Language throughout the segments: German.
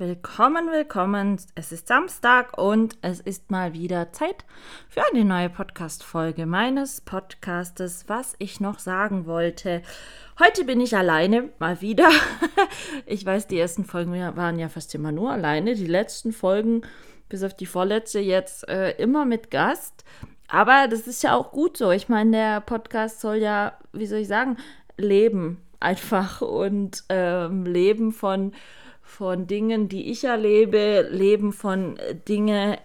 Willkommen, willkommen. Es ist Samstag und es ist mal wieder Zeit für eine neue Podcast-Folge meines Podcastes, was ich noch sagen wollte. Heute bin ich alleine, mal wieder. Ich weiß, die ersten Folgen waren ja fast immer nur alleine. Die letzten Folgen, bis auf die vorletzte, jetzt äh, immer mit Gast. Aber das ist ja auch gut so. Ich meine, der Podcast soll ja, wie soll ich sagen, leben einfach und ähm, leben von von Dingen, die ich erlebe, Leben von äh, Dingen,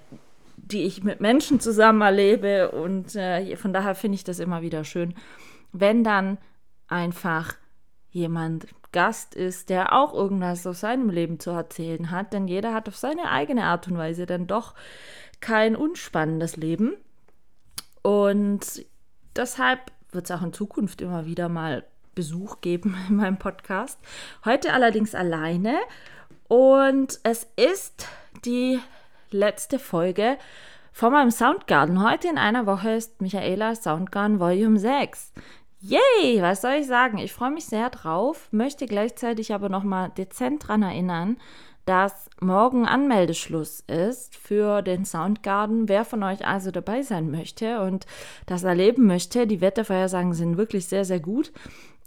die ich mit Menschen zusammen erlebe. Und äh, von daher finde ich das immer wieder schön, wenn dann einfach jemand Gast ist, der auch irgendwas aus seinem Leben zu erzählen hat. Denn jeder hat auf seine eigene Art und Weise dann doch kein unspannendes Leben. Und deshalb wird es auch in Zukunft immer wieder mal Besuch geben in meinem Podcast. Heute allerdings alleine und es ist die letzte Folge von meinem Soundgarden. Heute in einer Woche ist Michaela Soundgarden Volume 6. Yay, was soll ich sagen? Ich freue mich sehr drauf, möchte gleichzeitig aber nochmal dezent daran erinnern, dass morgen Anmeldeschluss ist für den Soundgarden. Wer von euch also dabei sein möchte und das erleben möchte, die Wettervorhersagen sind wirklich sehr, sehr gut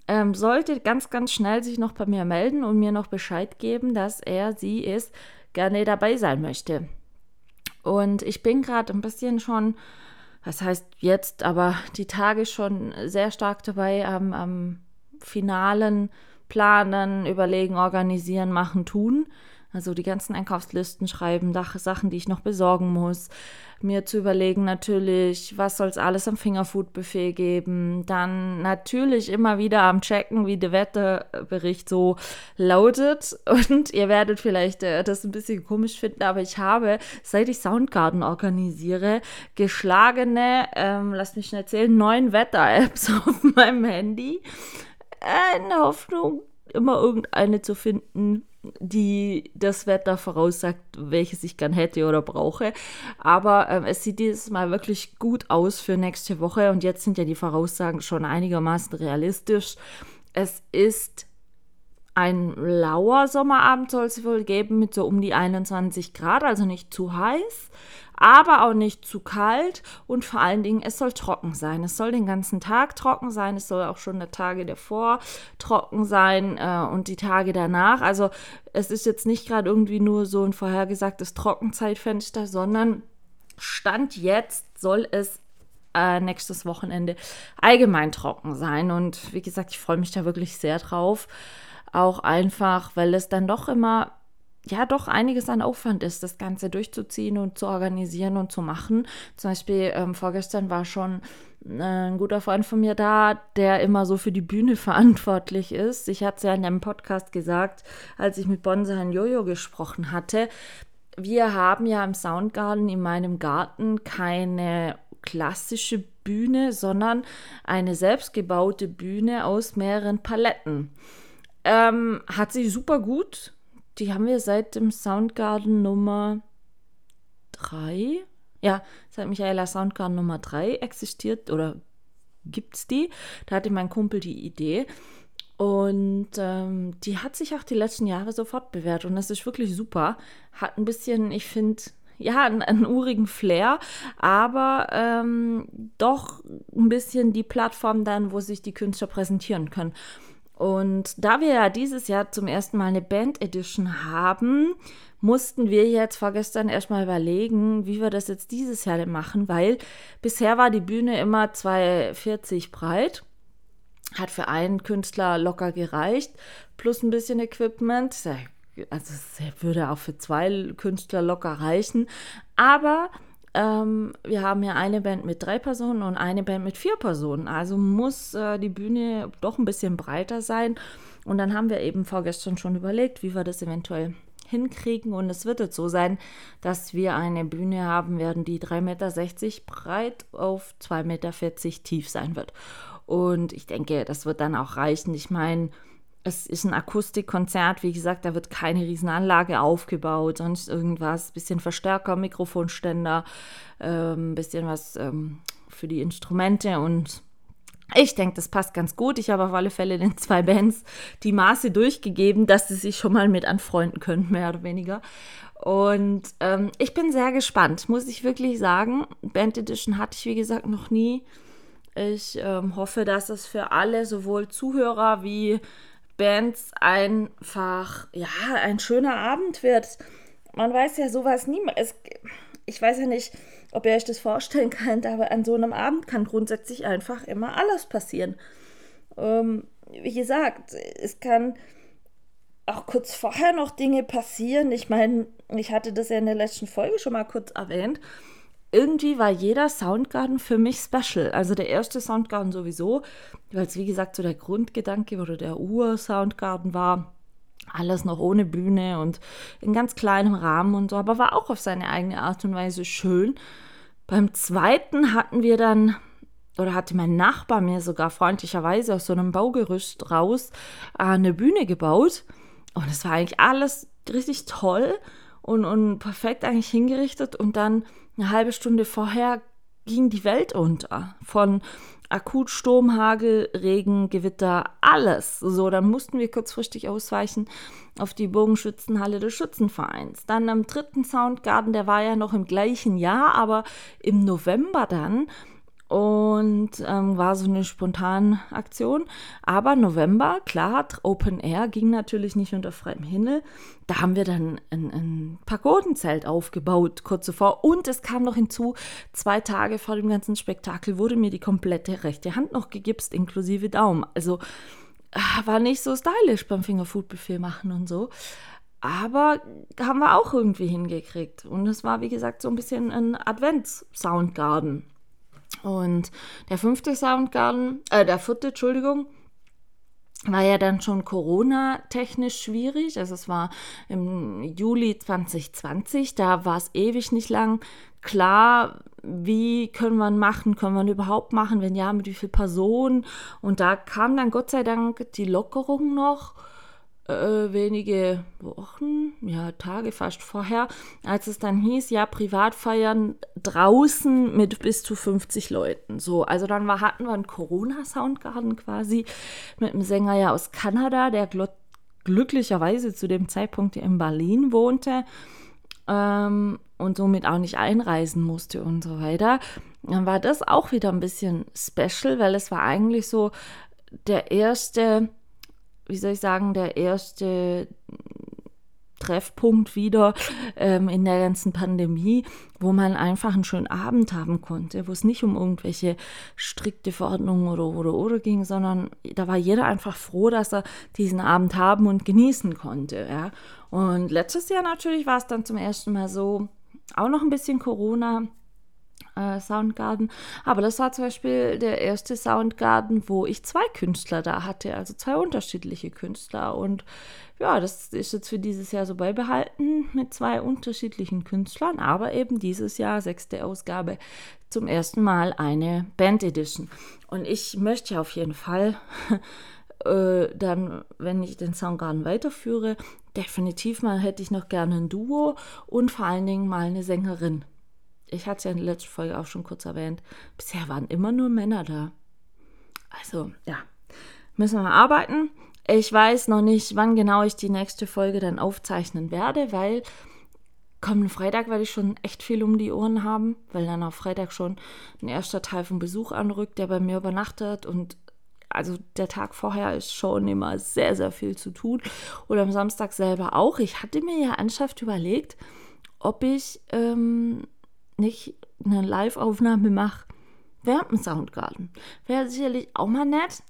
ähm, sollte ganz, ganz schnell sich noch bei mir melden und mir noch Bescheid geben, dass er, sie ist, gerne dabei sein möchte. Und ich bin gerade ein bisschen schon, was heißt jetzt, aber die Tage schon sehr stark dabei am, am finalen Planen, Überlegen, Organisieren, Machen, Tun. Also die ganzen Einkaufslisten schreiben, Sachen, die ich noch besorgen muss. Mir zu überlegen natürlich, was soll es alles am Fingerfood-Buffet geben. Dann natürlich immer wieder am Checken, wie der Wetterbericht so lautet. Und ihr werdet vielleicht äh, das ein bisschen komisch finden, aber ich habe, seit ich Soundgarden organisiere, geschlagene, ähm, lasst mich schnell erzählen, neun Wetter-Apps auf meinem Handy. Äh, in der Hoffnung, immer irgendeine zu finden, die das Wetter voraussagt, welches ich gern hätte oder brauche. Aber ähm, es sieht dieses Mal wirklich gut aus für nächste Woche und jetzt sind ja die Voraussagen schon einigermaßen realistisch. Es ist ein lauer Sommerabend soll es wohl geben mit so um die 21 Grad, also nicht zu heiß, aber auch nicht zu kalt und vor allen Dingen, es soll trocken sein. Es soll den ganzen Tag trocken sein, es soll auch schon der Tage davor trocken sein äh, und die Tage danach. Also es ist jetzt nicht gerade irgendwie nur so ein vorhergesagtes Trockenzeitfenster, sondern Stand jetzt soll es äh, nächstes Wochenende allgemein trocken sein. Und wie gesagt, ich freue mich da wirklich sehr drauf. Auch einfach, weil es dann doch immer, ja, doch einiges an Aufwand ist, das Ganze durchzuziehen und zu organisieren und zu machen. Zum Beispiel ähm, vorgestern war schon äh, ein guter Freund von mir da, der immer so für die Bühne verantwortlich ist. Ich hatte es ja in einem Podcast gesagt, als ich mit Bonsai und Jojo gesprochen hatte. Wir haben ja im Soundgarden in meinem Garten keine klassische Bühne, sondern eine selbstgebaute Bühne aus mehreren Paletten. Ähm, hat sie super gut. Die haben wir seit dem Soundgarden Nummer 3. Ja, seit Michaela Soundgarden Nummer 3 existiert oder gibt es die. Da hatte mein Kumpel die Idee. Und ähm, die hat sich auch die letzten Jahre sofort bewährt. Und das ist wirklich super. Hat ein bisschen, ich finde, ja, einen, einen, urigen Flair, aber ähm, doch ein bisschen die Plattform dann, wo sich die Künstler präsentieren können. Und da wir ja dieses Jahr zum ersten Mal eine Band Edition haben, mussten wir jetzt vorgestern erstmal überlegen, wie wir das jetzt dieses Jahr denn machen, weil bisher war die Bühne immer 2,40 breit. Hat für einen Künstler locker gereicht, plus ein bisschen Equipment. Also es würde auch für zwei Künstler locker reichen. Aber ähm, wir haben ja eine Band mit drei Personen und eine Band mit vier Personen. Also muss äh, die Bühne doch ein bisschen breiter sein. Und dann haben wir eben vorgestern schon überlegt, wie wir das eventuell hinkriegen. Und es wird jetzt so sein, dass wir eine Bühne haben werden, die 3,60 Meter breit auf 2,40 Meter tief sein wird. Und ich denke, das wird dann auch reichen. Ich meine, es ist ein Akustikkonzert, wie gesagt, da wird keine Riesenanlage aufgebaut, sonst irgendwas, bisschen Verstärker, Mikrofonständer, ähm, bisschen was ähm, für die Instrumente und ich denke, das passt ganz gut. Ich habe auf alle Fälle den zwei Bands die Maße durchgegeben, dass sie sich schon mal mit anfreunden können, mehr oder weniger. Und ähm, ich bin sehr gespannt, muss ich wirklich sagen. Band Edition hatte ich, wie gesagt, noch nie. Ich ähm, hoffe, dass es für alle, sowohl Zuhörer wie Bands einfach, ja, ein schöner Abend wird. Man weiß ja sowas niemals. Ich weiß ja nicht, ob ihr euch das vorstellen könnt, aber an so einem Abend kann grundsätzlich einfach immer alles passieren. Ähm, wie gesagt, es kann auch kurz vorher noch Dinge passieren. Ich meine, ich hatte das ja in der letzten Folge schon mal kurz erwähnt irgendwie war jeder Soundgarden für mich special. Also der erste Soundgarden sowieso, weil es wie gesagt so der Grundgedanke oder der Ur-Soundgarden war. Alles noch ohne Bühne und in ganz kleinem Rahmen und so, aber war auch auf seine eigene Art und Weise schön. Beim zweiten hatten wir dann, oder hatte mein Nachbar mir sogar freundlicherweise aus so einem Baugerüst raus äh, eine Bühne gebaut. Und es war eigentlich alles richtig toll und, und perfekt eigentlich hingerichtet. Und dann eine halbe Stunde vorher ging die Welt unter. Von Akutsturm, Hagel, Regen, Gewitter, alles. So, dann mussten wir kurzfristig ausweichen auf die Bogenschützenhalle des Schützenvereins. Dann am dritten Soundgarten, der war ja noch im gleichen Jahr, aber im November dann und ähm, war so eine spontane Aktion. Aber November, klar, Open Air ging natürlich nicht unter freiem Himmel. Da haben wir dann ein, ein Pagodenzelt aufgebaut, kurz zuvor. Und es kam noch hinzu, zwei Tage vor dem ganzen Spektakel wurde mir die komplette rechte Hand noch gegipst, inklusive Daumen. Also ah, war nicht so stylisch beim Fingerfood-Buffet machen und so. Aber haben wir auch irgendwie hingekriegt. Und es war, wie gesagt, so ein bisschen ein Advents-Soundgarden. Und der fünfte Soundgarden, äh, der vierte, Entschuldigung, war ja dann schon Corona-technisch schwierig. Also es war im Juli 2020, da war es ewig nicht lang klar, wie können wir machen, können wir überhaupt machen, wenn ja, mit wie vielen Personen. Und da kam dann Gott sei Dank die Lockerung noch äh, wenige Wochen, ja, Tage fast vorher, als es dann hieß, ja, Privatfeiern draußen mit bis zu 50 Leuten. So, also dann war, hatten wir einen Corona-Soundgarden quasi mit einem Sänger ja aus Kanada, der glücklicherweise zu dem Zeitpunkt in Berlin wohnte ähm, und somit auch nicht einreisen musste und so weiter. Dann war das auch wieder ein bisschen special, weil es war eigentlich so der erste wie soll ich sagen, der erste Treffpunkt wieder ähm, in der ganzen Pandemie, wo man einfach einen schönen Abend haben konnte, wo es nicht um irgendwelche strikte Verordnungen oder oder oder ging, sondern da war jeder einfach froh, dass er diesen Abend haben und genießen konnte. Ja. Und letztes Jahr natürlich war es dann zum ersten Mal so, auch noch ein bisschen Corona, äh, Soundgarden. Aber das war zum Beispiel der erste Soundgarden, wo ich zwei Künstler da hatte, also zwei unterschiedliche Künstler. Und ja, das ist jetzt für dieses Jahr so beibehalten mit zwei unterschiedlichen Künstlern, aber eben dieses Jahr, sechste Ausgabe, zum ersten Mal eine Band Edition. Und ich möchte auf jeden Fall äh, dann, wenn ich den Soundgarden weiterführe, definitiv mal hätte ich noch gerne ein Duo und vor allen Dingen mal eine Sängerin ich hatte es ja in der letzten Folge auch schon kurz erwähnt, bisher waren immer nur Männer da. Also, ja, müssen wir arbeiten. Ich weiß noch nicht, wann genau ich die nächste Folge dann aufzeichnen werde, weil kommenden Freitag werde ich schon echt viel um die Ohren haben, weil dann auf Freitag schon ein erster Teil vom Besuch anrückt, der bei mir übernachtet und also der Tag vorher ist schon immer sehr, sehr viel zu tun. Oder am Samstag selber auch. Ich hatte mir ja ernsthaft überlegt, ob ich ähm, nicht eine Live-Aufnahme mache während dem Soundgarden. Wäre sicherlich auch mal nett,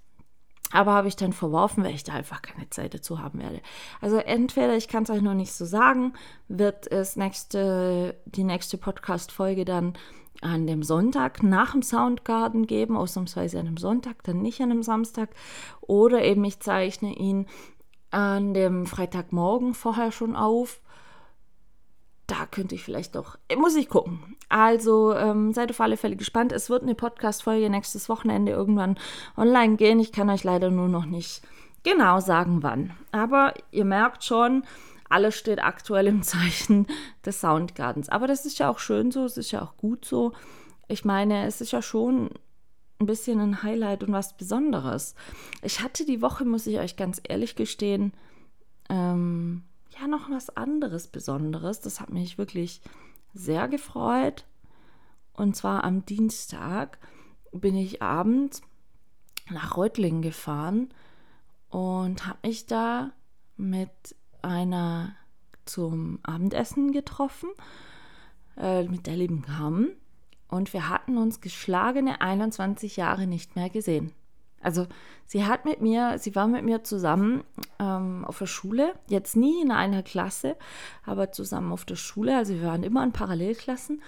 aber habe ich dann verworfen, weil ich da einfach keine Zeit dazu haben werde. Also entweder, ich kann es euch noch nicht so sagen, wird es nächste, die nächste Podcast-Folge dann an dem Sonntag nach dem Soundgarden geben, ausnahmsweise an einem Sonntag, dann nicht an einem Samstag. Oder eben ich zeichne ihn an dem Freitagmorgen vorher schon auf da könnte ich vielleicht doch, muss ich gucken. Also ähm, seid auf alle Fälle gespannt. Es wird eine Podcast-Folge nächstes Wochenende irgendwann online gehen. Ich kann euch leider nur noch nicht genau sagen, wann. Aber ihr merkt schon, alles steht aktuell im Zeichen des Soundgardens. Aber das ist ja auch schön so, es ist ja auch gut so. Ich meine, es ist ja schon ein bisschen ein Highlight und was Besonderes. Ich hatte die Woche, muss ich euch ganz ehrlich gestehen, ähm, ja, noch was anderes Besonderes. Das hat mich wirklich sehr gefreut. Und zwar am Dienstag bin ich abends nach Reutlingen gefahren und habe mich da mit einer zum Abendessen getroffen, äh, mit der lieben Carmen. Und wir hatten uns geschlagene 21 Jahre nicht mehr gesehen. Also sie hat mit mir, sie war mit mir zusammen ähm, auf der Schule, jetzt nie in einer Klasse, aber zusammen auf der Schule. Also wir waren immer in Parallelklassen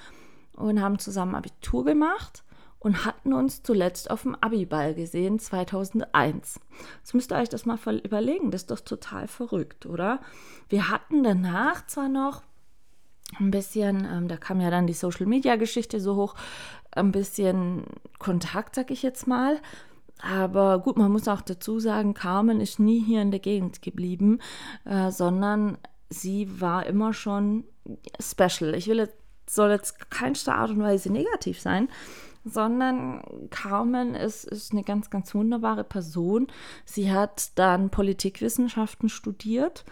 und haben zusammen Abitur gemacht und hatten uns zuletzt auf dem Abiball gesehen 2001. Jetzt müsst ihr euch das mal überlegen, das ist doch total verrückt, oder? Wir hatten danach zwar noch ein bisschen, ähm, da kam ja dann die Social-Media-Geschichte so hoch, ein bisschen Kontakt, sag ich jetzt mal. Aber gut, man muss auch dazu sagen, Carmen ist nie hier in der Gegend geblieben, äh, sondern sie war immer schon special. Ich will jetzt, soll jetzt keinster Art und Weise negativ sein, sondern Carmen ist, ist eine ganz, ganz wunderbare Person. Sie hat dann Politikwissenschaften studiert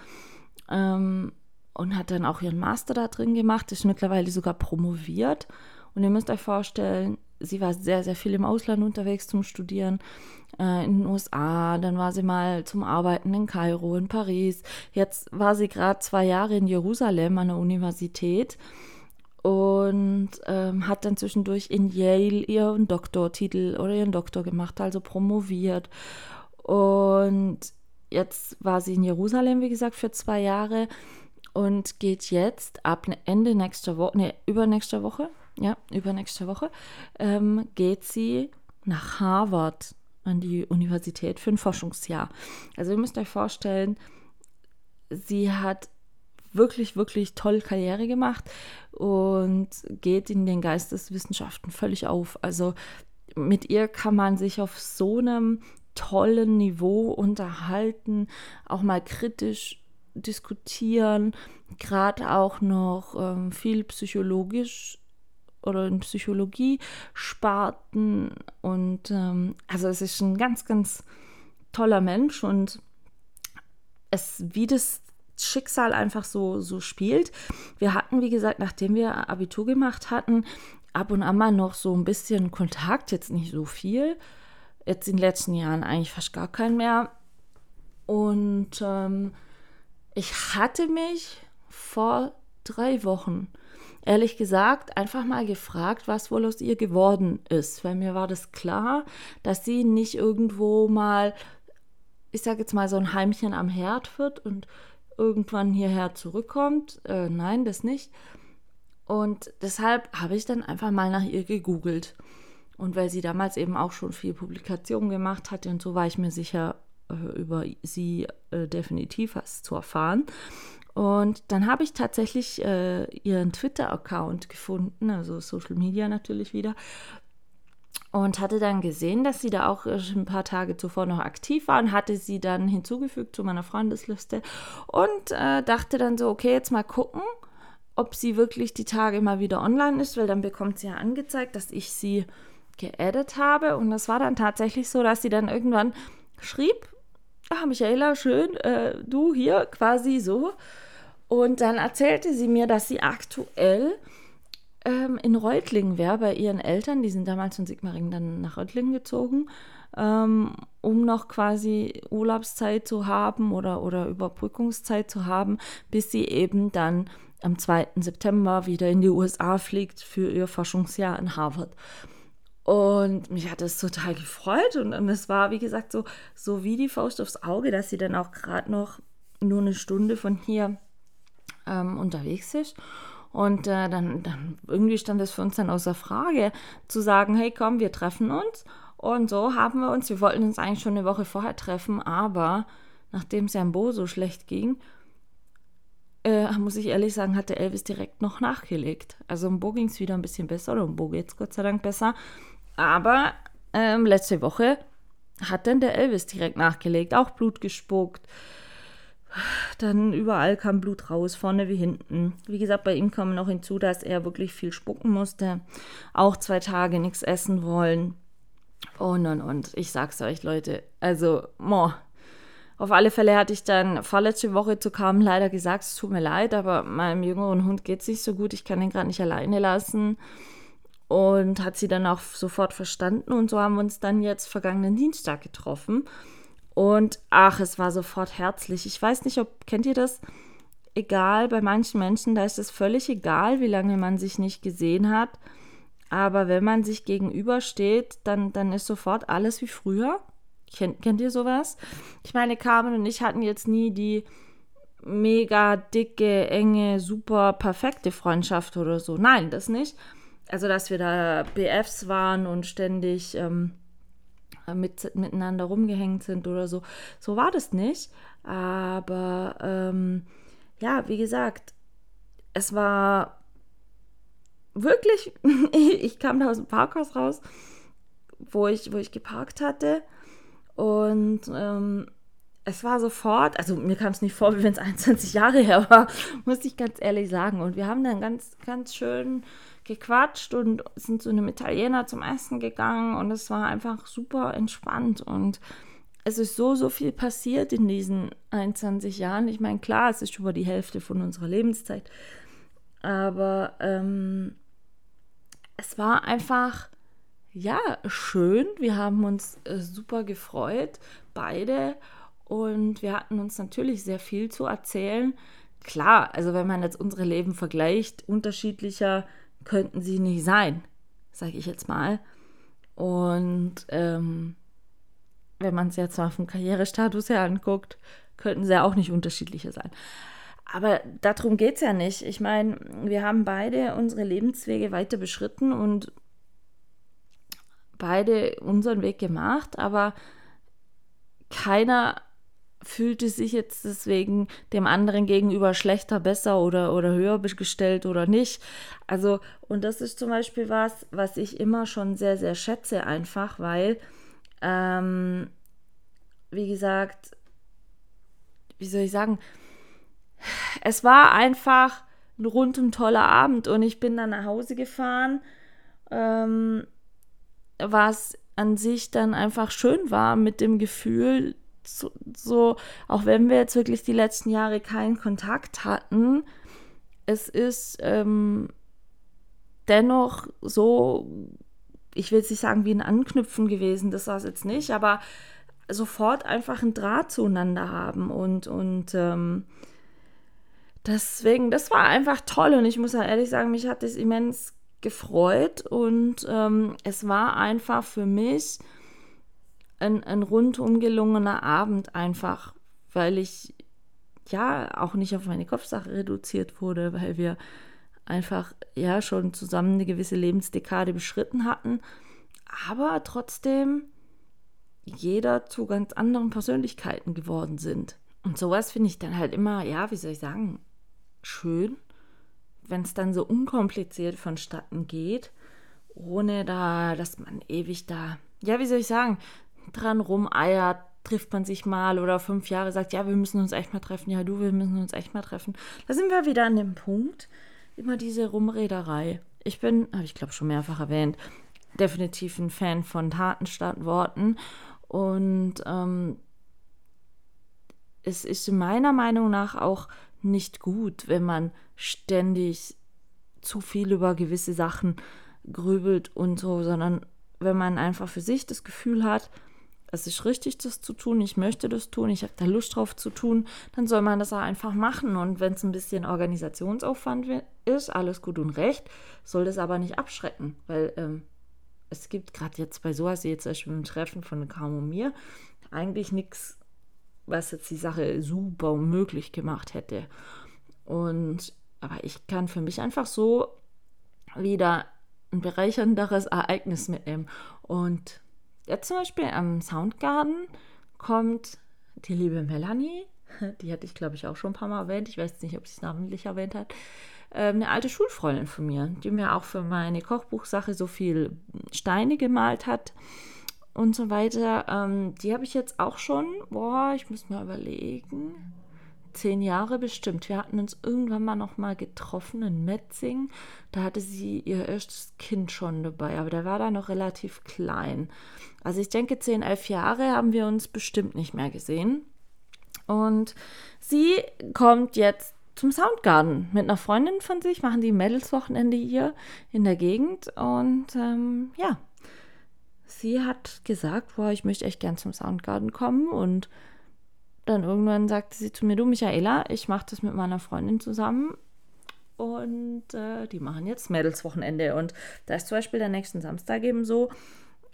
ähm, und hat dann auch ihren Master da drin gemacht, ist mittlerweile sogar promoviert. Und ihr müsst euch vorstellen, sie war sehr, sehr viel im Ausland unterwegs zum Studieren, äh, in den USA, dann war sie mal zum Arbeiten in Kairo, in Paris. Jetzt war sie gerade zwei Jahre in Jerusalem an der Universität und ähm, hat dann zwischendurch in Yale ihren Doktortitel oder ihren Doktor gemacht, also promoviert. Und jetzt war sie in Jerusalem, wie gesagt, für zwei Jahre und geht jetzt ab Ende nächster Woche, nee, übernächster Woche, ja, übernächste Woche, ähm, geht sie nach Harvard an die Universität für ein Forschungsjahr. Also ihr müsst euch vorstellen, sie hat wirklich, wirklich toll Karriere gemacht und geht in den Geisteswissenschaften völlig auf. Also mit ihr kann man sich auf so einem tollen Niveau unterhalten, auch mal kritisch diskutieren, gerade auch noch ähm, viel psychologisch oder in Psychologie Sparten und ähm, also es ist ein ganz, ganz toller Mensch und es, wie das Schicksal einfach so, so spielt. Wir hatten, wie gesagt, nachdem wir Abitur gemacht hatten, ab und an mal noch so ein bisschen Kontakt, jetzt nicht so viel. Jetzt in den letzten Jahren eigentlich fast gar keinen mehr. Und ähm, ich hatte mich vor drei Wochen ehrlich gesagt einfach mal gefragt, was wohl aus ihr geworden ist. Weil mir war das klar, dass sie nicht irgendwo mal, ich sage jetzt mal, so ein Heimchen am Herd wird und irgendwann hierher zurückkommt. Äh, nein, das nicht. Und deshalb habe ich dann einfach mal nach ihr gegoogelt. Und weil sie damals eben auch schon viel Publikationen gemacht hatte und so war ich mir sicher, äh, über sie äh, definitiv was zu erfahren. Und dann habe ich tatsächlich äh, ihren Twitter-Account gefunden, also Social Media natürlich wieder. Und hatte dann gesehen, dass sie da auch äh, ein paar Tage zuvor noch aktiv war und hatte sie dann hinzugefügt zu meiner Freundesliste und äh, dachte dann so, okay, jetzt mal gucken, ob sie wirklich die Tage mal wieder online ist, weil dann bekommt sie ja angezeigt, dass ich sie geaddet habe. Und das war dann tatsächlich so, dass sie dann irgendwann schrieb, ah, Michaela, schön, äh, du hier quasi so. Und dann erzählte sie mir, dass sie aktuell ähm, in Reutlingen wäre bei ihren Eltern. Die sind damals von Sigmaringen dann nach Reutlingen gezogen, ähm, um noch quasi Urlaubszeit zu haben oder, oder Überbrückungszeit zu haben, bis sie eben dann am 2. September wieder in die USA fliegt für ihr Forschungsjahr in Harvard. Und mich hat das total gefreut und, und es war, wie gesagt, so, so wie die Faust aufs Auge, dass sie dann auch gerade noch nur eine Stunde von hier ähm, unterwegs ist. Und äh, dann, dann irgendwie stand es für uns dann außer Frage, zu sagen, hey komm, wir treffen uns. Und so haben wir uns, wir wollten uns eigentlich schon eine Woche vorher treffen, aber nachdem es ja im Bo so schlecht ging, äh, muss ich ehrlich sagen, hat der Elvis direkt noch nachgelegt. Also im Bo ging es wieder ein bisschen besser, oder im Bo geht es Gott sei Dank besser. Aber ähm, letzte Woche hat dann der Elvis direkt nachgelegt, auch Blut gespuckt. Dann überall kam Blut raus, vorne wie hinten. Wie gesagt, bei ihm kam noch hinzu, dass er wirklich viel spucken musste. Auch zwei Tage nichts essen wollen. Und, und, und. Ich sag's euch, Leute. Also, mo. Auf alle Fälle hatte ich dann vorletzte Woche zu Carmen leider gesagt, es tut mir leid, aber meinem jüngeren Hund geht's nicht so gut. Ich kann ihn gerade nicht alleine lassen und hat sie dann auch sofort verstanden und so haben wir uns dann jetzt vergangenen Dienstag getroffen und ach, es war sofort herzlich. Ich weiß nicht, ob kennt ihr das? Egal, bei manchen Menschen, da ist es völlig egal, wie lange man sich nicht gesehen hat. Aber wenn man sich gegenübersteht, dann, dann ist sofort alles wie früher. Kennt, kennt ihr sowas? Ich meine, Carmen und ich hatten jetzt nie die mega dicke, enge, super perfekte Freundschaft oder so. Nein, das nicht also dass wir da BFs waren und ständig ähm, mit, miteinander rumgehängt sind oder so. So war das nicht. Aber ähm, ja, wie gesagt, es war wirklich, ich kam da aus dem Parkhaus raus, wo ich, wo ich geparkt hatte. Und ähm, es war sofort, also mir kam es nicht vor, wie wenn es 21 Jahre her war, muss ich ganz ehrlich sagen. Und wir haben dann ganz, ganz schön gequatscht und sind zu einem Italiener zum Essen gegangen und es war einfach super entspannt und es ist so, so viel passiert in diesen 21 Jahren. Ich meine, klar, es ist über die Hälfte von unserer Lebenszeit, aber ähm, es war einfach, ja, schön. Wir haben uns äh, super gefreut, beide. Und wir hatten uns natürlich sehr viel zu erzählen. Klar, also wenn man jetzt unsere Leben vergleicht, unterschiedlicher könnten sie nicht sein, sage ich jetzt mal. Und ähm, wenn man es jetzt mal vom Karrierestatus her anguckt, könnten sie ja auch nicht unterschiedlicher sein. Aber darum geht es ja nicht. Ich meine, wir haben beide unsere Lebenswege weiter beschritten und beide unseren Weg gemacht, aber keiner fühlte sich jetzt deswegen dem anderen gegenüber schlechter, besser oder, oder höher gestellt oder nicht. Also, und das ist zum Beispiel was, was ich immer schon sehr, sehr schätze, einfach, weil, ähm, wie gesagt, wie soll ich sagen, es war einfach ein rundum toller Abend und ich bin dann nach Hause gefahren, ähm, was an sich dann einfach schön war mit dem Gefühl, so, so, auch wenn wir jetzt wirklich die letzten Jahre keinen Kontakt hatten, es ist ähm, dennoch so, ich will jetzt nicht sagen wie ein Anknüpfen gewesen, das war es jetzt nicht, aber sofort einfach ein Draht zueinander haben und, und ähm, deswegen, das war einfach toll und ich muss ja ehrlich sagen, mich hat das immens gefreut und ähm, es war einfach für mich ein, ein rundum gelungener Abend einfach, weil ich ja auch nicht auf meine Kopfsache reduziert wurde, weil wir einfach ja schon zusammen eine gewisse Lebensdekade beschritten hatten, aber trotzdem jeder zu ganz anderen Persönlichkeiten geworden sind. Und sowas finde ich dann halt immer, ja, wie soll ich sagen, schön, wenn es dann so unkompliziert vonstatten geht, ohne da, dass man ewig da, ja, wie soll ich sagen, dran rumeiert, trifft man sich mal oder fünf Jahre sagt, ja, wir müssen uns echt mal treffen, ja, du, wir müssen uns echt mal treffen. Da sind wir wieder an dem Punkt, immer diese Rumrederei. Ich bin, habe ich glaube schon mehrfach erwähnt, definitiv ein Fan von Taten statt Worten und ähm, es ist meiner Meinung nach auch nicht gut, wenn man ständig zu viel über gewisse Sachen grübelt und so, sondern wenn man einfach für sich das Gefühl hat, es ist richtig, das zu tun, ich möchte das tun, ich habe da Lust drauf zu tun, dann soll man das auch einfach machen. Und wenn es ein bisschen Organisationsaufwand ist, alles gut und recht, soll das aber nicht abschrecken, weil ähm, es gibt gerade jetzt bei sowas, jetzt zum im Treffen von Kaum und mir, eigentlich nichts, was jetzt die Sache super unmöglich gemacht hätte. Und aber ich kann für mich einfach so wieder ein bereichernderes Ereignis mitnehmen. Und Jetzt zum Beispiel am Soundgarden kommt die liebe Melanie die hatte ich glaube ich auch schon ein paar Mal erwähnt, ich weiß nicht, ob sie es namentlich erwähnt hat, ähm, eine alte Schulfreundin von mir, die mir auch für meine Kochbuchsache so viel Steine gemalt hat und so weiter. Ähm, die habe ich jetzt auch schon, boah, ich muss mal überlegen, zehn Jahre bestimmt. Wir hatten uns irgendwann mal noch mal getroffen in Metzing. Da hatte sie ihr erstes Kind schon dabei, aber der war da noch relativ klein. Also ich denke, zehn, elf Jahre haben wir uns bestimmt nicht mehr gesehen. Und sie kommt jetzt zum Soundgarden mit einer Freundin von sich, machen die Mädelswochenende hier in der Gegend. Und ähm, ja, sie hat gesagt, boah, ich möchte echt gern zum Soundgarden kommen und dann irgendwann sagte sie zu mir, du Michaela, ich mache das mit meiner Freundin zusammen und äh, die machen jetzt Mädelswochenende. Und da ist zum Beispiel der nächsten Samstag eben so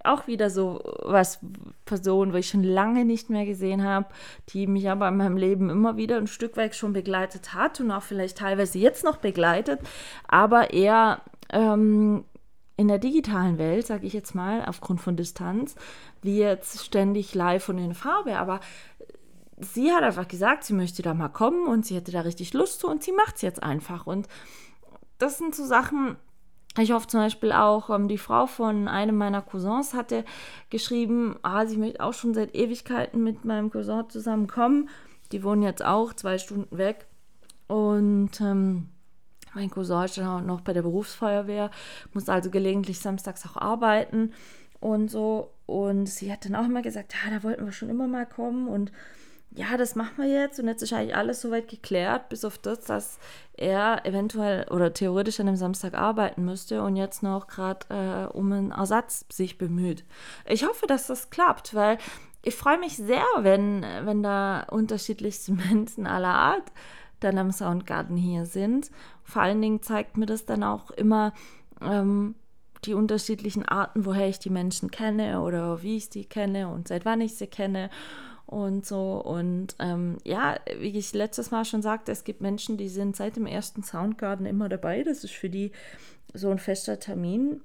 auch wieder so was Personen, wo ich schon lange nicht mehr gesehen habe, die mich aber in meinem Leben immer wieder ein Stück weit schon begleitet hat und auch vielleicht teilweise jetzt noch begleitet, aber eher ähm, in der digitalen Welt, sage ich jetzt mal, aufgrund von Distanz, wie jetzt ständig live und in Farbe, aber sie hat einfach gesagt, sie möchte da mal kommen und sie hätte da richtig Lust zu und sie macht es jetzt einfach. Und das sind so Sachen, ich hoffe zum Beispiel auch, ähm, die Frau von einem meiner Cousins hatte geschrieben, ah, sie möchte auch schon seit Ewigkeiten mit meinem Cousin zusammenkommen. Die wohnen jetzt auch zwei Stunden weg. Und ähm, mein Cousin ist dann noch bei der Berufsfeuerwehr, muss also gelegentlich samstags auch arbeiten und so. Und sie hat dann auch immer gesagt, ja, da wollten wir schon immer mal kommen. Und ja, das machen wir jetzt und jetzt ist eigentlich alles soweit geklärt, bis auf das, dass er eventuell oder theoretisch an dem Samstag arbeiten müsste und jetzt noch gerade äh, um einen Ersatz sich bemüht. Ich hoffe, dass das klappt, weil ich freue mich sehr, wenn, wenn da unterschiedlichste Menschen aller Art dann am Soundgarden hier sind. Vor allen Dingen zeigt mir das dann auch immer ähm, die unterschiedlichen Arten, woher ich die Menschen kenne oder wie ich sie kenne und seit wann ich sie kenne und so. Und ähm, ja, wie ich letztes Mal schon sagte, es gibt Menschen, die sind seit dem ersten Soundgarden immer dabei. Das ist für die so ein fester Termin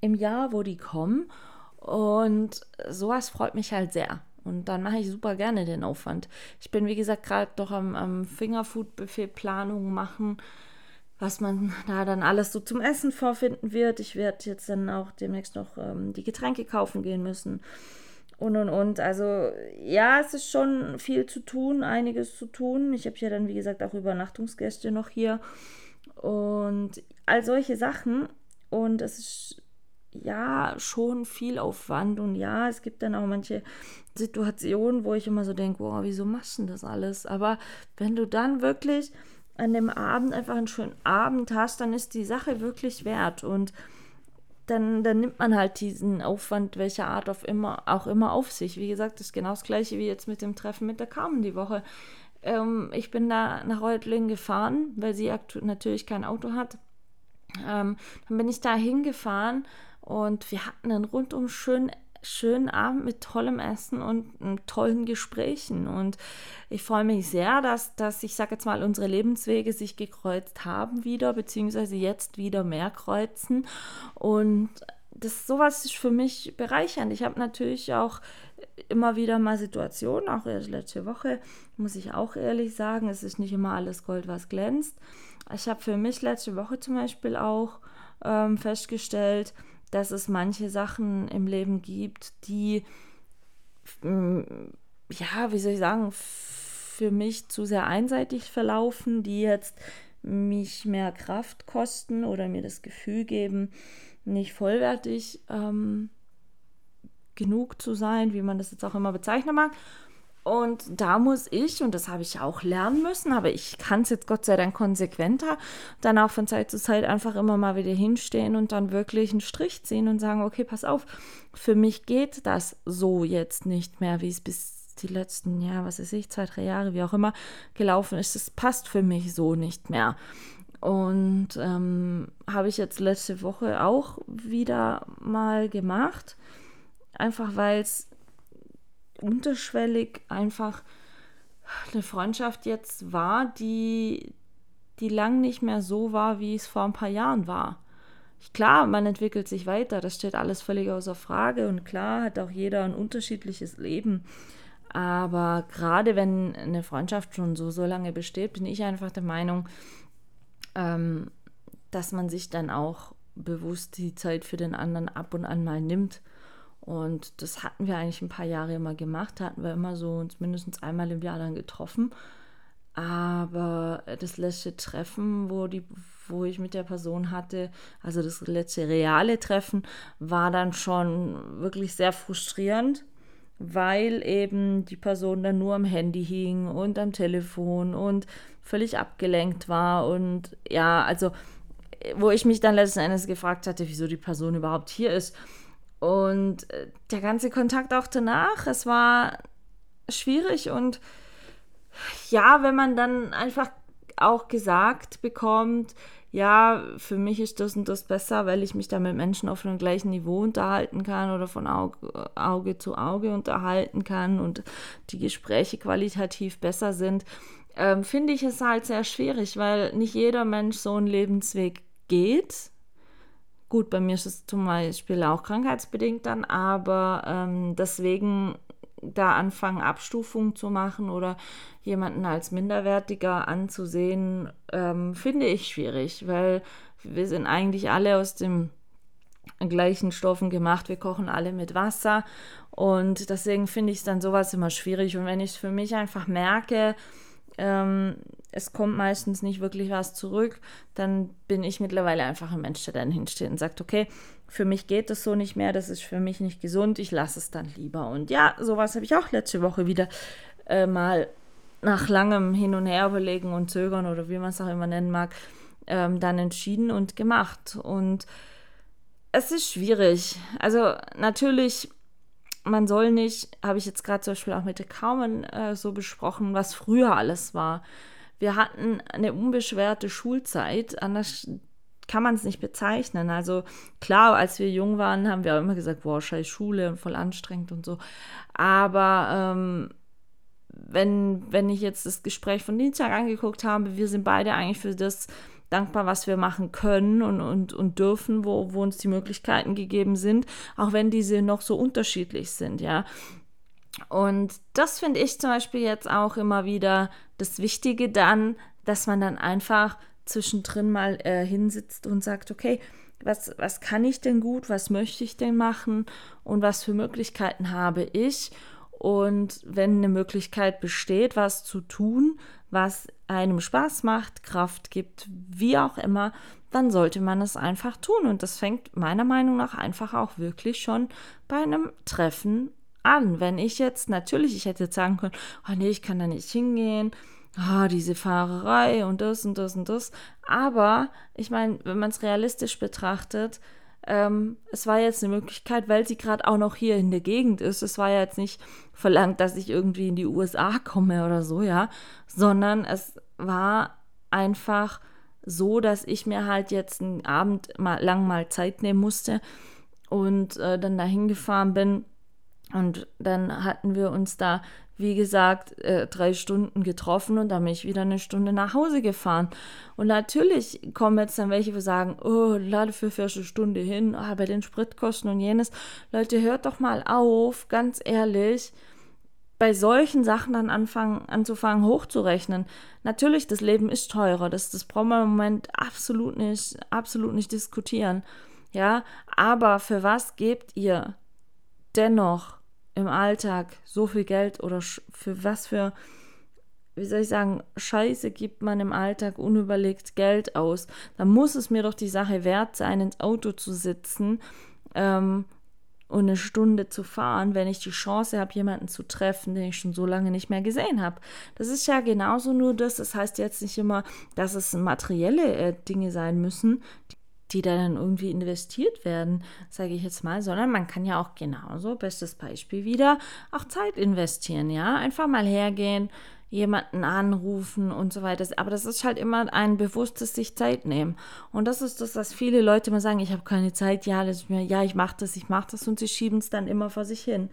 im Jahr, wo die kommen. Und sowas freut mich halt sehr. Und dann mache ich super gerne den Aufwand. Ich bin, wie gesagt, gerade doch am, am Fingerfood-Buffet Planung machen, was man da dann alles so zum Essen vorfinden wird. Ich werde jetzt dann auch demnächst noch ähm, die Getränke kaufen gehen müssen und und und. Also ja, es ist schon viel zu tun, einiges zu tun. Ich habe ja dann, wie gesagt, auch Übernachtungsgäste noch hier und all solche Sachen. Und es ist ja schon viel Aufwand und ja, es gibt dann auch manche Situationen, wo ich immer so denke, boah, wieso machst du das alles? Aber wenn du dann wirklich an dem Abend einfach einen schönen Abend hast, dann ist die Sache wirklich wert und dann, dann nimmt man halt diesen Aufwand, welcher Art auf immer, auch immer auf sich. Wie gesagt, das ist genau das gleiche wie jetzt mit dem Treffen mit der Carmen die Woche. Ähm, ich bin da nach Reutlingen gefahren, weil sie natürlich kein Auto hat. Ähm, dann bin ich da hingefahren und wir hatten einen rundum schönen schönen Abend mit tollem Essen und tollen Gesprächen. Und ich freue mich sehr, dass, dass ich sage jetzt mal, unsere Lebenswege sich gekreuzt haben wieder, beziehungsweise jetzt wieder mehr kreuzen. Und das sowas ist für mich bereichernd. Ich habe natürlich auch immer wieder mal Situationen, auch erst letzte Woche, muss ich auch ehrlich sagen, es ist nicht immer alles Gold, was glänzt. Ich habe für mich letzte Woche zum Beispiel auch ähm, festgestellt, dass es manche Sachen im Leben gibt, die, mm, ja, wie soll ich sagen, für mich zu sehr einseitig verlaufen, die jetzt mich mehr Kraft kosten oder mir das Gefühl geben, nicht vollwertig ähm, genug zu sein, wie man das jetzt auch immer bezeichnen mag. Und da muss ich, und das habe ich auch lernen müssen, aber ich kann es jetzt Gott sei Dank konsequenter, dann auch von Zeit zu Zeit einfach immer mal wieder hinstehen und dann wirklich einen Strich ziehen und sagen, okay, pass auf, für mich geht das so jetzt nicht mehr, wie es bis die letzten, ja, was weiß ich, zwei, drei Jahre, wie auch immer, gelaufen ist. Das passt für mich so nicht mehr. Und ähm, habe ich jetzt letzte Woche auch wieder mal gemacht, einfach weil es unterschwellig einfach eine Freundschaft jetzt war, die, die lang nicht mehr so war, wie es vor ein paar Jahren war. Klar, man entwickelt sich weiter, das steht alles völlig außer Frage und klar hat auch jeder ein unterschiedliches Leben. Aber gerade wenn eine Freundschaft schon so, so lange besteht, bin ich einfach der Meinung, ähm, dass man sich dann auch bewusst die Zeit für den anderen ab und an mal nimmt. Und das hatten wir eigentlich ein paar Jahre immer gemacht, hatten wir immer so uns mindestens einmal im Jahr dann getroffen. Aber das letzte Treffen, wo, die, wo ich mit der Person hatte, also das letzte reale Treffen, war dann schon wirklich sehr frustrierend, weil eben die Person dann nur am Handy hing und am Telefon und völlig abgelenkt war. Und ja, also wo ich mich dann letzten Endes gefragt hatte, wieso die Person überhaupt hier ist. Und äh, der ganze Kontakt auch danach, es war schwierig und ja, wenn man dann einfach auch gesagt bekommt, ja, für mich ist das und das besser, weil ich mich da mit Menschen auf einem gleichen Niveau unterhalten kann oder von Auge, Auge zu Auge unterhalten kann und die Gespräche qualitativ besser sind, ähm, finde ich es halt sehr schwierig, weil nicht jeder Mensch so einen Lebensweg geht. Gut, bei mir ist es zum Beispiel auch krankheitsbedingt dann, aber ähm, deswegen da anfangen, Abstufungen zu machen oder jemanden als minderwertiger anzusehen, ähm, finde ich schwierig, weil wir sind eigentlich alle aus dem gleichen Stoffen gemacht. Wir kochen alle mit Wasser und deswegen finde ich dann sowas immer schwierig. Und wenn ich es für mich einfach merke, ähm, es kommt meistens nicht wirklich was zurück, dann bin ich mittlerweile einfach ein Mensch, der dann hinsteht und sagt, okay, für mich geht das so nicht mehr, das ist für mich nicht gesund, ich lasse es dann lieber. Und ja, sowas habe ich auch letzte Woche wieder äh, mal nach langem Hin und Her überlegen und Zögern oder wie man es auch immer nennen mag, ähm, dann entschieden und gemacht. Und es ist schwierig. Also natürlich man soll nicht, habe ich jetzt gerade zum Beispiel auch mit der Carmen äh, so besprochen, was früher alles war. Wir hatten eine unbeschwerte Schulzeit, anders kann man es nicht bezeichnen. Also klar, als wir jung waren, haben wir auch immer gesagt, boah, scheiß Schule und voll anstrengend und so. Aber ähm, wenn, wenn ich jetzt das Gespräch von Dienstag angeguckt habe, wir sind beide eigentlich für das dankbar, was wir machen können und, und, und dürfen, wo, wo uns die Möglichkeiten gegeben sind, auch wenn diese noch so unterschiedlich sind, ja. Und das finde ich zum Beispiel jetzt auch immer wieder das Wichtige dann, dass man dann einfach zwischendrin mal äh, hinsitzt und sagt, okay, was, was kann ich denn gut, was möchte ich denn machen und was für Möglichkeiten habe ich. Und wenn eine Möglichkeit besteht, was zu tun, was einem Spaß macht, Kraft gibt, wie auch immer, dann sollte man es einfach tun. Und das fängt meiner Meinung nach einfach auch wirklich schon bei einem Treffen an. Wenn ich jetzt, natürlich, ich hätte jetzt sagen können, oh nee, ich kann da nicht hingehen, oh, diese Fahrerei und das und das und das. Aber ich meine, wenn man es realistisch betrachtet, ähm, es war jetzt eine Möglichkeit, weil sie gerade auch noch hier in der Gegend ist. Es war ja jetzt nicht verlangt, dass ich irgendwie in die USA komme oder so, ja, sondern es war einfach so, dass ich mir halt jetzt einen Abend mal lang mal Zeit nehmen musste und äh, dann dahin gefahren bin. Und dann hatten wir uns da wie gesagt, äh, drei Stunden getroffen und dann bin ich wieder eine Stunde nach Hause gefahren. Und natürlich kommen jetzt dann welche, die sagen, oh, lade für eine Stunde hin, ah, bei den Spritkosten und jenes. Leute, hört doch mal auf, ganz ehrlich, bei solchen Sachen dann anfangen, anzufangen hochzurechnen. Natürlich, das Leben ist teurer, das, das brauchen wir im Moment absolut nicht, absolut nicht diskutieren. Ja, aber für was gebt ihr dennoch im Alltag so viel Geld oder für was für, wie soll ich sagen, Scheiße gibt man im Alltag unüberlegt Geld aus. Da muss es mir doch die Sache wert sein, ins Auto zu sitzen ähm, und eine Stunde zu fahren, wenn ich die Chance habe, jemanden zu treffen, den ich schon so lange nicht mehr gesehen habe. Das ist ja genauso nur das. Das heißt jetzt nicht immer, dass es materielle äh, Dinge sein müssen, die die dann irgendwie investiert werden, sage ich jetzt mal, sondern man kann ja auch genauso, bestes Beispiel wieder, auch Zeit investieren, ja, einfach mal hergehen, jemanden anrufen und so weiter. Aber das ist halt immer ein bewusstes sich Zeit nehmen. Und das ist das, was viele Leute immer sagen, ich habe keine Zeit, ja, das mir, ja, ich mache das, ich mache das und sie schieben es dann immer vor sich hin.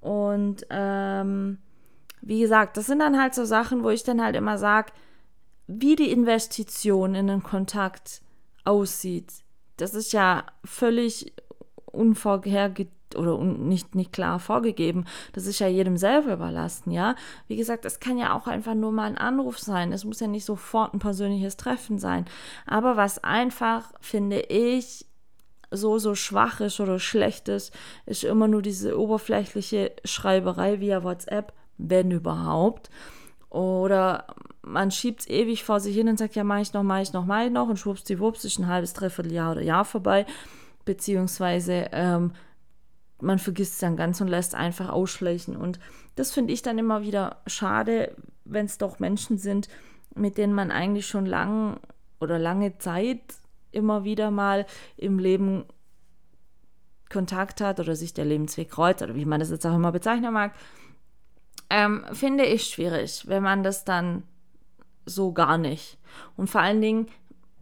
Und ähm, wie gesagt, das sind dann halt so Sachen, wo ich dann halt immer sage, wie die Investition in den Kontakt aussieht. Das ist ja völlig unvorherge oder nicht, nicht klar vorgegeben. Das ist ja jedem selber überlassen, ja. Wie gesagt, es kann ja auch einfach nur mal ein Anruf sein. Es muss ja nicht sofort ein persönliches Treffen sein. Aber was einfach, finde ich, so, so schwach ist oder schlecht ist, ist immer nur diese oberflächliche Schreiberei via WhatsApp, wenn überhaupt. Oder man schiebt es ewig vor sich hin und sagt, ja, mach ich noch, mach ich noch, mach ich noch und schwuppsdiwupps ist ein halbes, dreiviertel Jahr oder Jahr vorbei. Beziehungsweise ähm, man vergisst es dann ganz und lässt einfach ausschleichen. Und das finde ich dann immer wieder schade, wenn es doch Menschen sind, mit denen man eigentlich schon lang oder lange Zeit immer wieder mal im Leben Kontakt hat oder sich der Lebensweg kreuzt oder wie man das jetzt auch immer bezeichnen mag, ähm, finde ich schwierig, wenn man das dann so gar nicht. Und vor allen Dingen,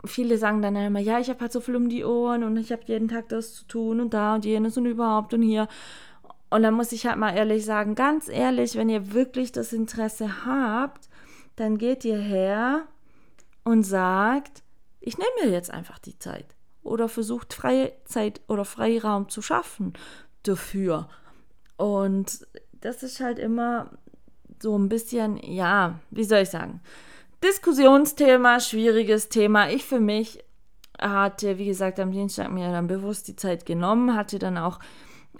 viele sagen dann immer, ja, ich habe halt so viel um die Ohren und ich habe jeden Tag das zu tun und da und jenes und überhaupt und hier. Und dann muss ich halt mal ehrlich sagen, ganz ehrlich, wenn ihr wirklich das Interesse habt, dann geht ihr her und sagt, ich nehme mir jetzt einfach die Zeit. Oder versucht freie Zeit oder Freiraum zu schaffen dafür. Und das ist halt immer so ein bisschen, ja, wie soll ich sagen, Diskussionsthema, schwieriges Thema. Ich für mich hatte, wie gesagt, am Dienstag mir dann bewusst die Zeit genommen, hatte dann auch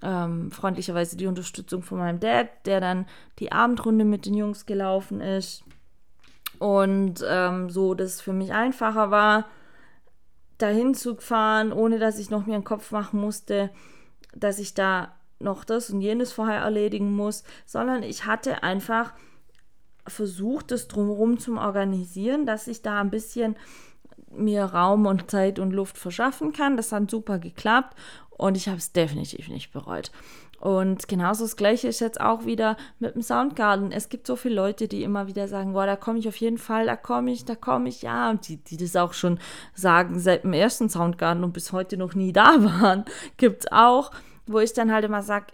ähm, freundlicherweise die Unterstützung von meinem Dad, der dann die Abendrunde mit den Jungs gelaufen ist. Und ähm, so, dass es für mich einfacher war, dahin zu fahren, ohne dass ich noch mir einen Kopf machen musste, dass ich da noch das und jenes vorher erledigen muss, sondern ich hatte einfach versucht, das drumherum zu organisieren, dass ich da ein bisschen mir Raum und Zeit und Luft verschaffen kann. Das hat super geklappt und ich habe es definitiv nicht bereut. Und genauso das Gleiche ist jetzt auch wieder mit dem Soundgarden. Es gibt so viele Leute, die immer wieder sagen, boah, da komme ich auf jeden Fall, da komme ich, da komme ich, ja. Und die, die das auch schon sagen seit dem ersten Soundgarden und bis heute noch nie da waren, gibt es auch, wo ich dann halt immer sage,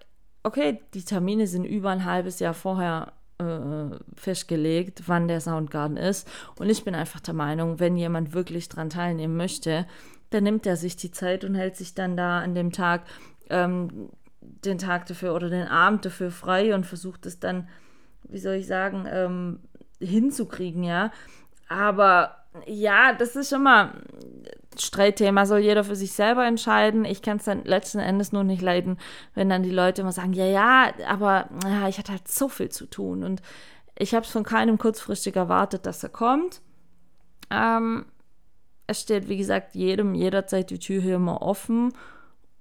okay, die Termine sind über ein halbes Jahr vorher äh, festgelegt, wann der Soundgarden ist. Und ich bin einfach der Meinung, wenn jemand wirklich dran teilnehmen möchte, dann nimmt er sich die Zeit und hält sich dann da an dem Tag ähm, den Tag dafür oder den Abend dafür frei und versucht es dann, wie soll ich sagen, ähm, hinzukriegen, ja. Aber ja, das ist immer Streitthema, soll jeder für sich selber entscheiden. Ich kann es dann letzten Endes nur nicht leiden, wenn dann die Leute immer sagen, ja, ja, aber ja, ich hatte halt so viel zu tun und ich habe es von keinem kurzfristig erwartet, dass er kommt. Ähm, es steht, wie gesagt, jedem jederzeit die Tür hier immer offen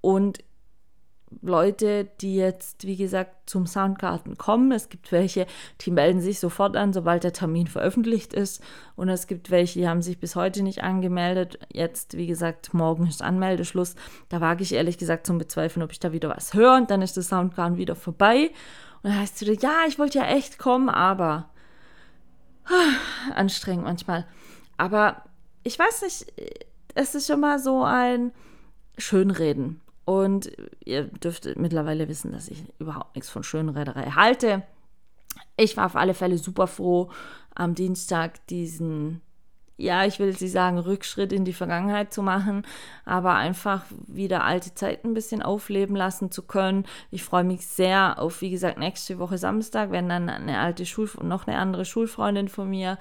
und Leute, die jetzt, wie gesagt, zum Soundgarten kommen. Es gibt welche, die melden sich sofort an, sobald der Termin veröffentlicht ist. Und es gibt welche, die haben sich bis heute nicht angemeldet. Jetzt, wie gesagt, morgen ist Anmeldeschluss. Da wage ich ehrlich gesagt zum Bezweifeln, ob ich da wieder was höre. Und dann ist das Soundgarten wieder vorbei. Und dann heißt es wieder, ja, ich wollte ja echt kommen, aber anstrengend manchmal. Aber ich weiß nicht, es ist schon mal so ein Schönreden. Und ihr dürft mittlerweile wissen, dass ich überhaupt nichts von Schönrederei halte. Ich war auf alle Fälle super froh, am Dienstag diesen, ja, ich will jetzt nicht sagen, Rückschritt in die Vergangenheit zu machen, aber einfach wieder alte Zeiten ein bisschen aufleben lassen zu können. Ich freue mich sehr auf, wie gesagt, nächste Woche Samstag, wenn dann eine alte Schul und noch eine andere Schulfreundin von mir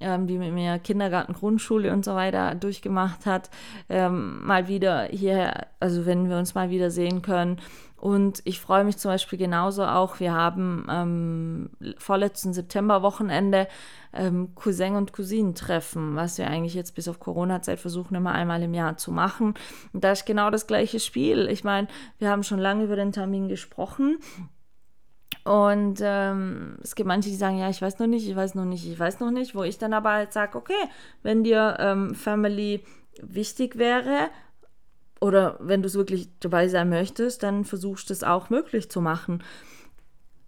ähm, die mit mir Kindergarten, Grundschule und so weiter durchgemacht hat, ähm, mal wieder hier, also wenn wir uns mal wieder sehen können. Und ich freue mich zum Beispiel genauso auch, wir haben ähm, vorletzten September-Wochenende ähm, Cousin- und Cousinentreffen, was wir eigentlich jetzt bis auf Corona-Zeit versuchen, immer einmal im Jahr zu machen. Und da ist genau das gleiche Spiel. Ich meine, wir haben schon lange über den Termin gesprochen. Und ähm, es gibt manche, die sagen, ja, ich weiß noch nicht, ich weiß noch nicht, ich weiß noch nicht, wo ich dann aber halt sage, okay, wenn dir ähm, Family wichtig wäre oder wenn du es wirklich dabei sein möchtest, dann versuchst du es auch möglich zu machen.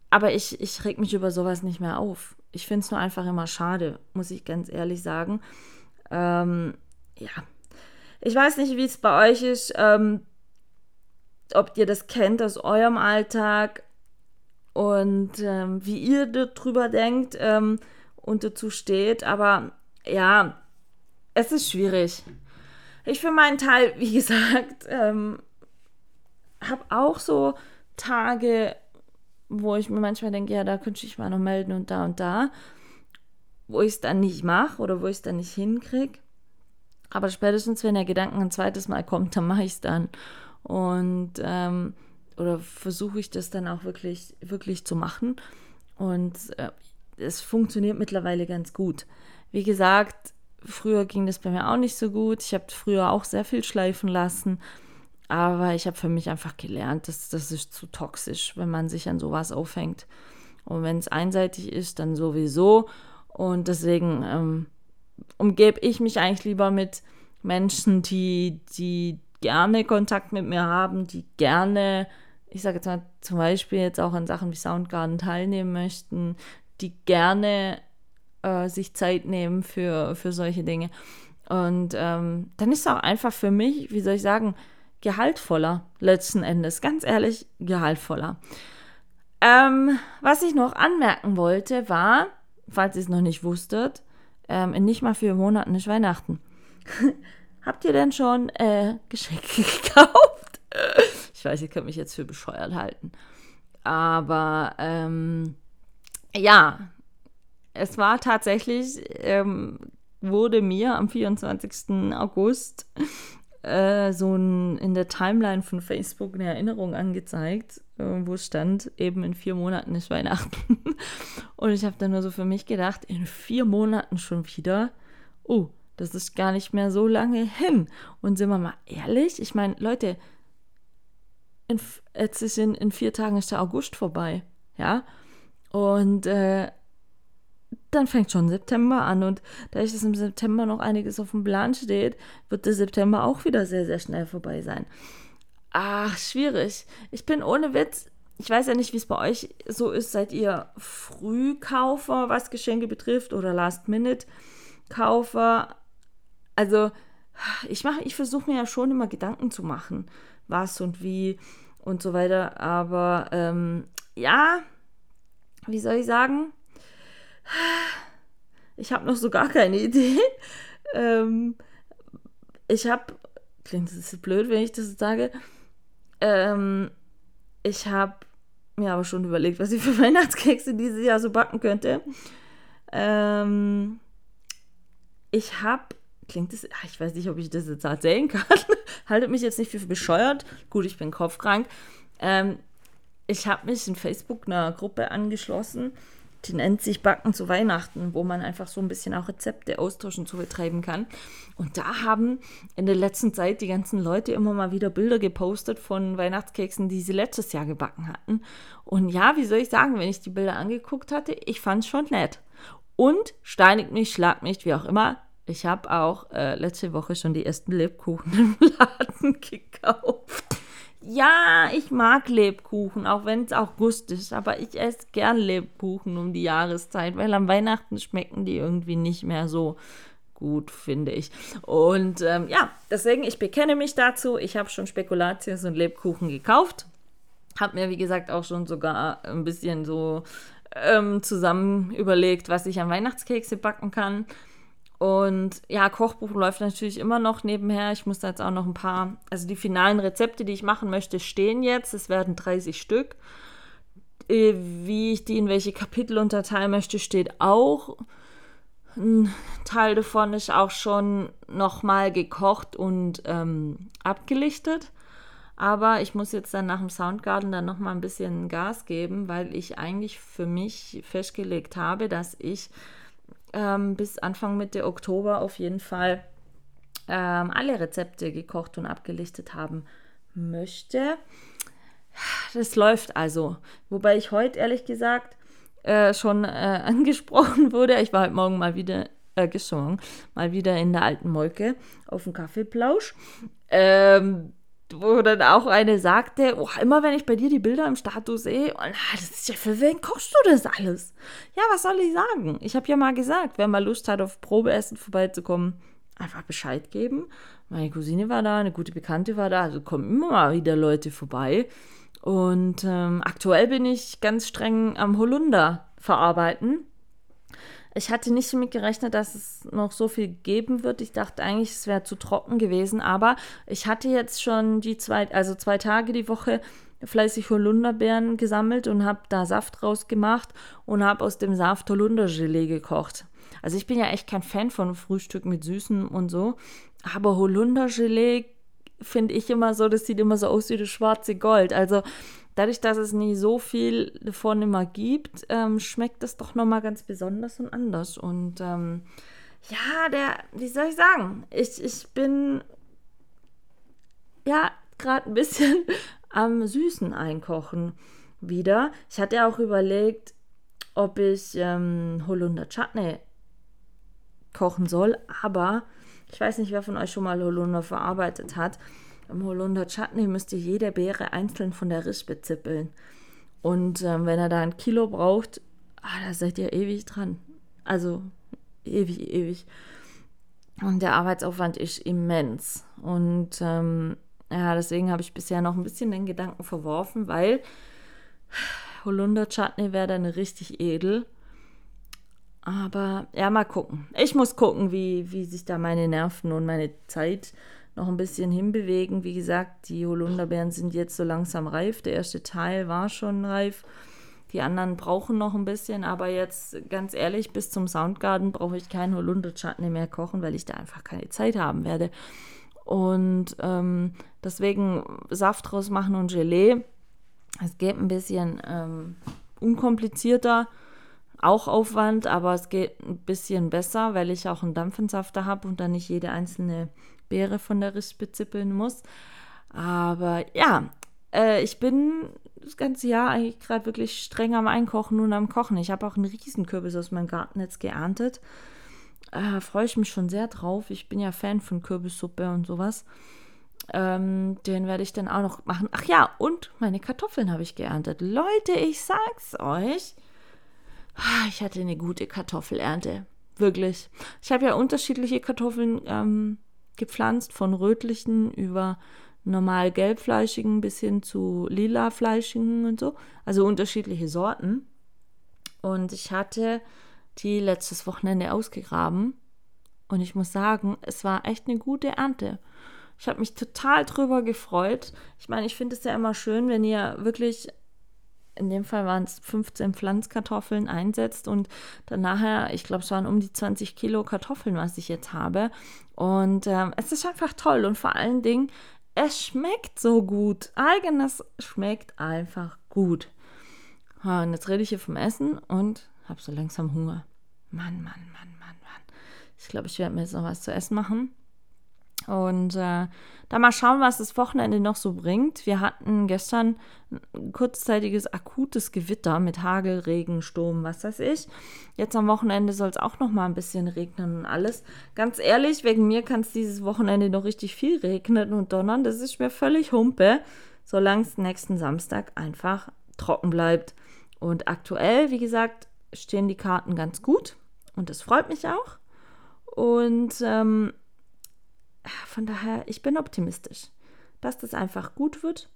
Aber ich, ich reg mich über sowas nicht mehr auf. Ich finde es nur einfach immer schade, muss ich ganz ehrlich sagen. Ähm, ja, ich weiß nicht, wie es bei euch ist, ähm, ob ihr das kennt aus eurem Alltag und ähm, wie ihr darüber denkt ähm, und dazu steht. Aber ja, es ist schwierig. Ich für meinen Teil, wie gesagt, ähm, habe auch so Tage, wo ich mir manchmal denke, ja, da könnte ich mal noch melden und da und da, wo ich es dann nicht mache oder wo ich es dann nicht hinkriege. Aber spätestens, wenn der Gedanke ein zweites Mal kommt, dann mache ich es dann. Und ähm, oder versuche ich das dann auch wirklich, wirklich zu machen. Und äh, es funktioniert mittlerweile ganz gut. Wie gesagt, früher ging das bei mir auch nicht so gut. Ich habe früher auch sehr viel schleifen lassen. Aber ich habe für mich einfach gelernt, dass das ist zu toxisch, wenn man sich an sowas aufhängt. Und wenn es einseitig ist, dann sowieso. Und deswegen ähm, umgebe ich mich eigentlich lieber mit Menschen, die, die gerne Kontakt mit mir haben, die gerne, ich sage jetzt mal zum Beispiel jetzt auch an Sachen wie Soundgarden teilnehmen möchten, die gerne äh, sich Zeit nehmen für, für solche Dinge. Und ähm, dann ist es auch einfach für mich, wie soll ich sagen, gehaltvoller letzten Endes. Ganz ehrlich, gehaltvoller. Ähm, was ich noch anmerken wollte, war, falls ihr es noch nicht wusstet, ähm, in nicht mal vier Monaten ist Weihnachten. Habt ihr denn schon äh, Geschenke gekauft? Ich weiß, ihr könnt mich jetzt für bescheuert halten. Aber ähm, ja, es war tatsächlich, ähm, wurde mir am 24. August äh, so ein, in der Timeline von Facebook eine Erinnerung angezeigt, äh, wo stand, eben in vier Monaten ist Weihnachten. Und ich habe dann nur so für mich gedacht, in vier Monaten schon wieder, oh, das ist gar nicht mehr so lange hin. Und sind wir mal ehrlich, ich meine, Leute, in, jetzt ist in, in vier Tagen ist der August vorbei, ja. Und äh, dann fängt schon September an und da es im September noch einiges auf dem Plan steht, wird der September auch wieder sehr, sehr schnell vorbei sein. Ach, schwierig. Ich bin ohne Witz, ich weiß ja nicht, wie es bei euch so ist, seid ihr Frühkaufer, was Geschenke betrifft oder Last-Minute-Kaufer. Also ich ich versuche mir ja schon immer Gedanken zu machen, was und wie und so weiter. Aber ähm, ja, wie soll ich sagen? Ich habe noch so gar keine Idee. Ähm, ich habe, klingt das blöd, wenn ich das sage, ähm, ich habe mir aber schon überlegt, was ich für Weihnachtskekse dieses Jahr so backen könnte. Ähm, ich habe, klingt das, ich weiß nicht, ob ich das jetzt erzählen kann. Haltet mich jetzt nicht für bescheuert. Gut, ich bin kopfkrank. Ähm, ich habe mich in Facebook einer Gruppe angeschlossen die nennt sich Backen zu Weihnachten, wo man einfach so ein bisschen auch Rezepte austauschen zu betreiben kann. Und da haben in der letzten Zeit die ganzen Leute immer mal wieder Bilder gepostet von Weihnachtskeksen, die sie letztes Jahr gebacken hatten. Und ja, wie soll ich sagen, wenn ich die Bilder angeguckt hatte, ich fand es schon nett. Und steinigt mich, schlag mich, wie auch immer. Ich habe auch äh, letzte Woche schon die ersten Lebkuchen im Laden gekauft. Ja, ich mag Lebkuchen, auch wenn es auch Gust ist, aber ich esse gern Lebkuchen um die Jahreszeit, weil am Weihnachten schmecken die irgendwie nicht mehr so gut, finde ich. Und ähm, ja, deswegen, ich bekenne mich dazu. Ich habe schon Spekulatius und Lebkuchen gekauft. Habe mir, wie gesagt, auch schon sogar ein bisschen so ähm, zusammen überlegt, was ich an Weihnachtskekse backen kann. Und ja, Kochbuch läuft natürlich immer noch nebenher. Ich muss da jetzt auch noch ein paar, also die finalen Rezepte, die ich machen möchte, stehen jetzt. Es werden 30 Stück. Äh, wie ich die in welche Kapitel unterteilen möchte, steht auch. Ein Teil davon ist auch schon nochmal gekocht und ähm, abgelichtet. Aber ich muss jetzt dann nach dem Soundgarden dann nochmal ein bisschen Gas geben, weil ich eigentlich für mich festgelegt habe, dass ich ähm, bis Anfang Mitte Oktober auf jeden Fall ähm, alle Rezepte gekocht und abgelichtet haben möchte. Das läuft also. Wobei ich heute ehrlich gesagt äh, schon äh, angesprochen wurde. Ich war heute Morgen mal wieder äh, gesungen, mal wieder in der alten Molke auf dem Kaffeeplausch. Ähm, wo dann auch eine sagte, oh, immer wenn ich bei dir die Bilder im Status sehe, oh, das ist ja, für wen kochst du das alles? Ja, was soll ich sagen? Ich habe ja mal gesagt, wer mal Lust hat, auf Probeessen vorbeizukommen, einfach Bescheid geben. Meine Cousine war da, eine gute Bekannte war da, also kommen immer mal wieder Leute vorbei. Und ähm, aktuell bin ich ganz streng am Holunder verarbeiten. Ich hatte nicht damit gerechnet, dass es noch so viel geben wird. Ich dachte eigentlich, es wäre zu trocken gewesen, aber ich hatte jetzt schon die zwei, also zwei Tage die Woche fleißig Holunderbeeren gesammelt und habe da Saft rausgemacht und habe aus dem Saft Holundergelee gekocht. Also ich bin ja echt kein Fan von Frühstück mit Süßen und so, aber Holundergelee finde ich immer so, das sieht immer so aus wie das schwarze Gold. Also dadurch, dass es nicht so viel davon immer gibt, ähm, schmeckt das doch nochmal ganz besonders und anders. Und ähm, ja, der, wie soll ich sagen, ich, ich bin ja gerade ein bisschen am Süßen einkochen wieder. Ich hatte auch überlegt, ob ich ähm, Holunder Chutney kochen soll, aber ich weiß nicht, wer von euch schon mal Holunder verarbeitet hat. Im Holunder Chutney müsst ihr jede Beere einzeln von der Rispe zippeln. Und ähm, wenn er da ein Kilo braucht, ah, da seid ihr ewig dran. Also ewig, ewig. Und der Arbeitsaufwand ist immens. Und ähm, ja, deswegen habe ich bisher noch ein bisschen den Gedanken verworfen, weil Holunder Chutney wäre dann richtig edel. Aber ja, mal gucken. Ich muss gucken, wie, wie sich da meine Nerven und meine Zeit noch ein bisschen hinbewegen. Wie gesagt, die Holunderbeeren sind jetzt so langsam reif. Der erste Teil war schon reif. Die anderen brauchen noch ein bisschen, aber jetzt ganz ehrlich, bis zum Soundgarden brauche ich keinen Holunder-Chutney mehr kochen, weil ich da einfach keine Zeit haben werde. Und ähm, deswegen Saft draus machen und Gelee. Es geht ein bisschen ähm, unkomplizierter, auch Aufwand, aber es geht ein bisschen besser, weil ich auch einen Dampfensafter habe und dann nicht jede einzelne Beere von der Rispe zippeln muss. Aber ja, äh, ich bin das ganze Jahr eigentlich gerade wirklich streng am Einkochen und am Kochen. Ich habe auch einen Riesenkürbis aus meinem Garten jetzt geerntet. Äh, Freue ich mich schon sehr drauf. Ich bin ja Fan von Kürbissuppe und sowas. Ähm, den werde ich dann auch noch machen. Ach ja, und meine Kartoffeln habe ich geerntet. Leute, ich sag's euch. Ah, ich hatte eine gute Kartoffelernte. Wirklich. Ich habe ja unterschiedliche Kartoffeln ähm, gepflanzt, von rötlichen über normal gelbfleischigen bis hin zu lilafleischigen und so. Also unterschiedliche Sorten. Und ich hatte die letztes Wochenende ausgegraben. Und ich muss sagen, es war echt eine gute Ernte. Ich habe mich total drüber gefreut. Ich meine, ich finde es ja immer schön, wenn ihr wirklich, in dem Fall waren es 15 Pflanzkartoffeln einsetzt und dann nachher, ich glaube, es waren um die 20 Kilo Kartoffeln, was ich jetzt habe. Und ähm, es ist einfach toll und vor allen Dingen, es schmeckt so gut. Eigenes schmeckt einfach gut. Und jetzt rede ich hier vom Essen und habe so langsam Hunger. Mann, Mann, Mann, Mann, Mann. Ich glaube, ich werde mir jetzt noch was zu essen machen. Und äh, da mal schauen, was das Wochenende noch so bringt. Wir hatten gestern ein kurzzeitiges akutes Gewitter mit Hagel, Regen, Sturm, was weiß ich. Jetzt am Wochenende soll es auch noch mal ein bisschen regnen und alles. Ganz ehrlich, wegen mir kann es dieses Wochenende noch richtig viel regnen und donnern. Das ist mir völlig humpe, solange es nächsten Samstag einfach trocken bleibt. Und aktuell, wie gesagt, stehen die Karten ganz gut und das freut mich auch. Und ähm, von daher, ich bin optimistisch, dass das einfach gut wird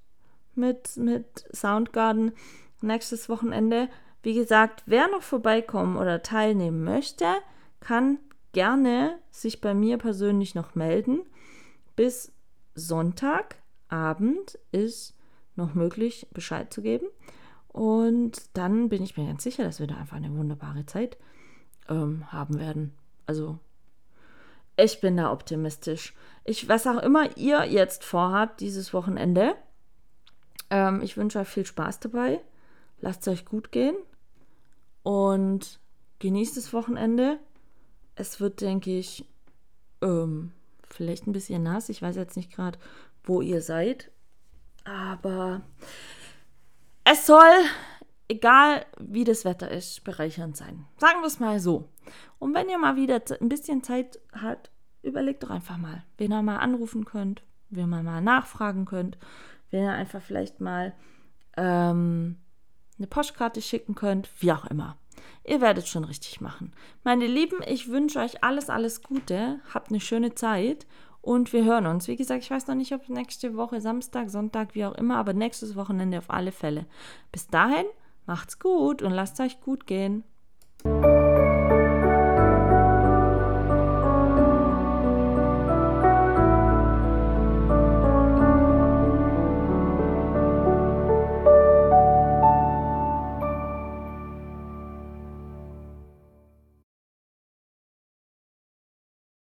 mit, mit Soundgarden nächstes Wochenende. Wie gesagt, wer noch vorbeikommen oder teilnehmen möchte, kann gerne sich bei mir persönlich noch melden. Bis Sonntagabend ist noch möglich, Bescheid zu geben. Und dann bin ich mir ganz sicher, dass wir da einfach eine wunderbare Zeit ähm, haben werden. Also ich bin da optimistisch. Ich, was auch immer ihr jetzt vorhabt dieses Wochenende, ähm, ich wünsche euch viel Spaß dabei. Lasst es euch gut gehen und genießt das Wochenende. Es wird, denke ich, ähm, vielleicht ein bisschen nass. Ich weiß jetzt nicht gerade, wo ihr seid, aber es soll, egal wie das Wetter ist, bereichernd sein. Sagen wir es mal so. Und wenn ihr mal wieder ein bisschen Zeit habt, überlegt doch einfach mal, wen ihr mal anrufen könnt, wen ihr mal nachfragen könnt, wen ihr einfach vielleicht mal ähm, eine Postkarte schicken könnt, wie auch immer. Ihr werdet schon richtig machen. Meine Lieben, ich wünsche euch alles, alles Gute. Habt eine schöne Zeit und wir hören uns. Wie gesagt, ich weiß noch nicht, ob nächste Woche Samstag, Sonntag, wie auch immer, aber nächstes Wochenende auf alle Fälle. Bis dahin, macht's gut und lasst euch gut gehen.